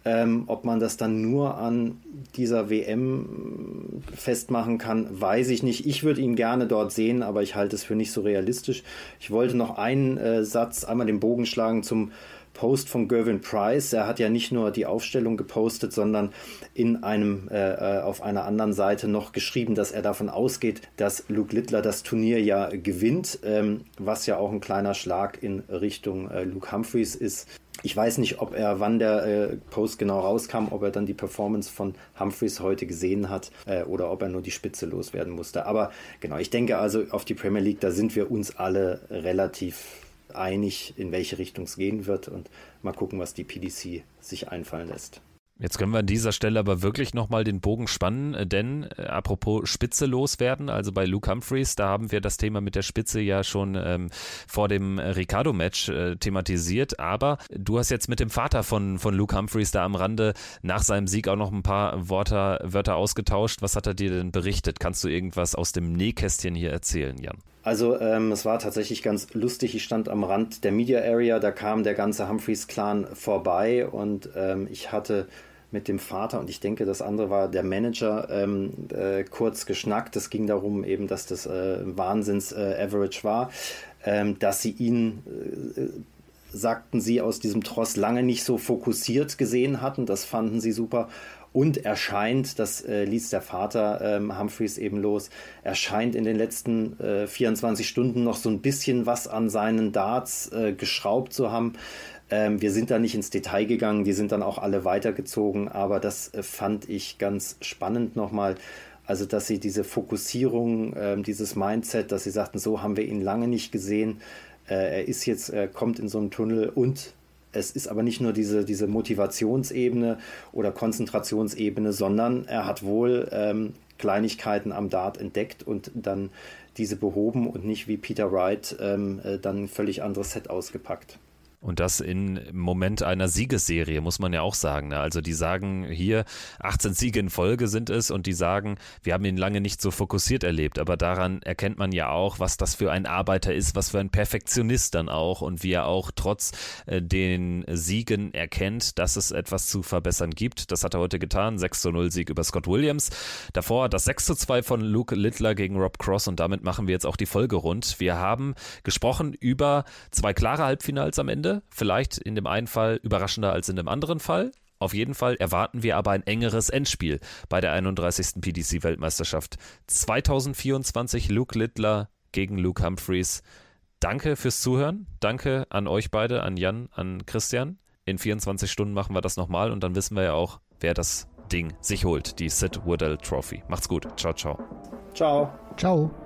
Ähm, ob man das dann nur an dieser WM festmachen kann, weiß ich nicht. Ich würde ihn gerne dort sehen, aber ich halte es für nicht so realistisch. Ich wollte noch einen äh, Satz, einmal den Bogen schlagen zum Post von Gervin Price. Er hat ja nicht nur die Aufstellung gepostet, sondern in einem, äh, äh, auf einer anderen Seite noch geschrieben, dass er davon ausgeht, dass Luke Littler das Turnier ja gewinnt, ähm, was ja auch ein kleiner Schlag in Richtung äh, Luke Humphreys ist. Ich weiß nicht, ob er, wann der äh, Post genau rauskam, ob er dann die Performance von Humphreys heute gesehen hat äh, oder ob er nur die Spitze loswerden musste. Aber genau, ich denke also auf die Premier League, da sind wir uns alle relativ einig, in welche Richtung es gehen wird und mal gucken, was die PDC sich einfallen lässt. Jetzt können wir an dieser Stelle aber wirklich nochmal den Bogen spannen, äh, denn äh, apropos Spitze loswerden, also bei Luke Humphreys, da haben wir das Thema mit der Spitze ja schon ähm, vor dem Ricardo-Match äh, thematisiert, aber du hast jetzt mit dem Vater von, von Luke Humphreys da am Rande nach seinem Sieg auch noch ein paar Worte, Wörter ausgetauscht. Was hat er dir denn berichtet? Kannst du irgendwas aus dem Nähkästchen hier erzählen, Jan? Also ähm, es war tatsächlich ganz lustig. Ich stand am Rand der Media Area, da kam der ganze Humphreys-Clan vorbei und ähm, ich hatte mit dem Vater und ich denke, das andere war der Manager ähm, äh, kurz geschnackt. Es ging darum eben, dass das äh, Wahnsinns-Average äh, war, ähm, dass sie ihn äh, sagten sie aus diesem Tross lange nicht so fokussiert gesehen hatten. Das fanden sie super. Und erscheint, das äh, ließ der Vater ähm, Humphreys eben los, erscheint in den letzten äh, 24 Stunden noch so ein bisschen was an seinen Darts äh, geschraubt zu haben. Ähm, wir sind da nicht ins Detail gegangen, die sind dann auch alle weitergezogen, aber das äh, fand ich ganz spannend nochmal. Also, dass sie diese Fokussierung, ähm, dieses Mindset, dass sie sagten, so haben wir ihn lange nicht gesehen. Äh, er ist jetzt, er kommt in so einen Tunnel und es ist aber nicht nur diese, diese Motivationsebene oder Konzentrationsebene, sondern er hat wohl ähm, Kleinigkeiten am Dart entdeckt und dann diese behoben und nicht wie Peter Wright ähm, äh, dann ein völlig anderes Set ausgepackt. Und das im Moment einer Siegesserie, muss man ja auch sagen. Ne? Also die sagen hier, 18 Siege in Folge sind es und die sagen, wir haben ihn lange nicht so fokussiert erlebt. Aber daran erkennt man ja auch, was das für ein Arbeiter ist, was für ein Perfektionist dann auch und wie er auch trotz äh, den Siegen erkennt, dass es etwas zu verbessern gibt. Das hat er heute getan. 6 zu 0 Sieg über Scott Williams. Davor das 6 zu 2 von Luke Littler gegen Rob Cross und damit machen wir jetzt auch die Folge rund. Wir haben gesprochen über zwei klare Halbfinals am Ende Vielleicht in dem einen Fall überraschender als in dem anderen Fall. Auf jeden Fall erwarten wir aber ein engeres Endspiel bei der 31. PDC-Weltmeisterschaft 2024. Luke Littler gegen Luke Humphreys. Danke fürs Zuhören. Danke an euch beide, an Jan, an Christian. In 24 Stunden machen wir das nochmal und dann wissen wir ja auch, wer das Ding sich holt, die Sid Woodell Trophy. Macht's gut. Ciao, ciao. Ciao. Ciao.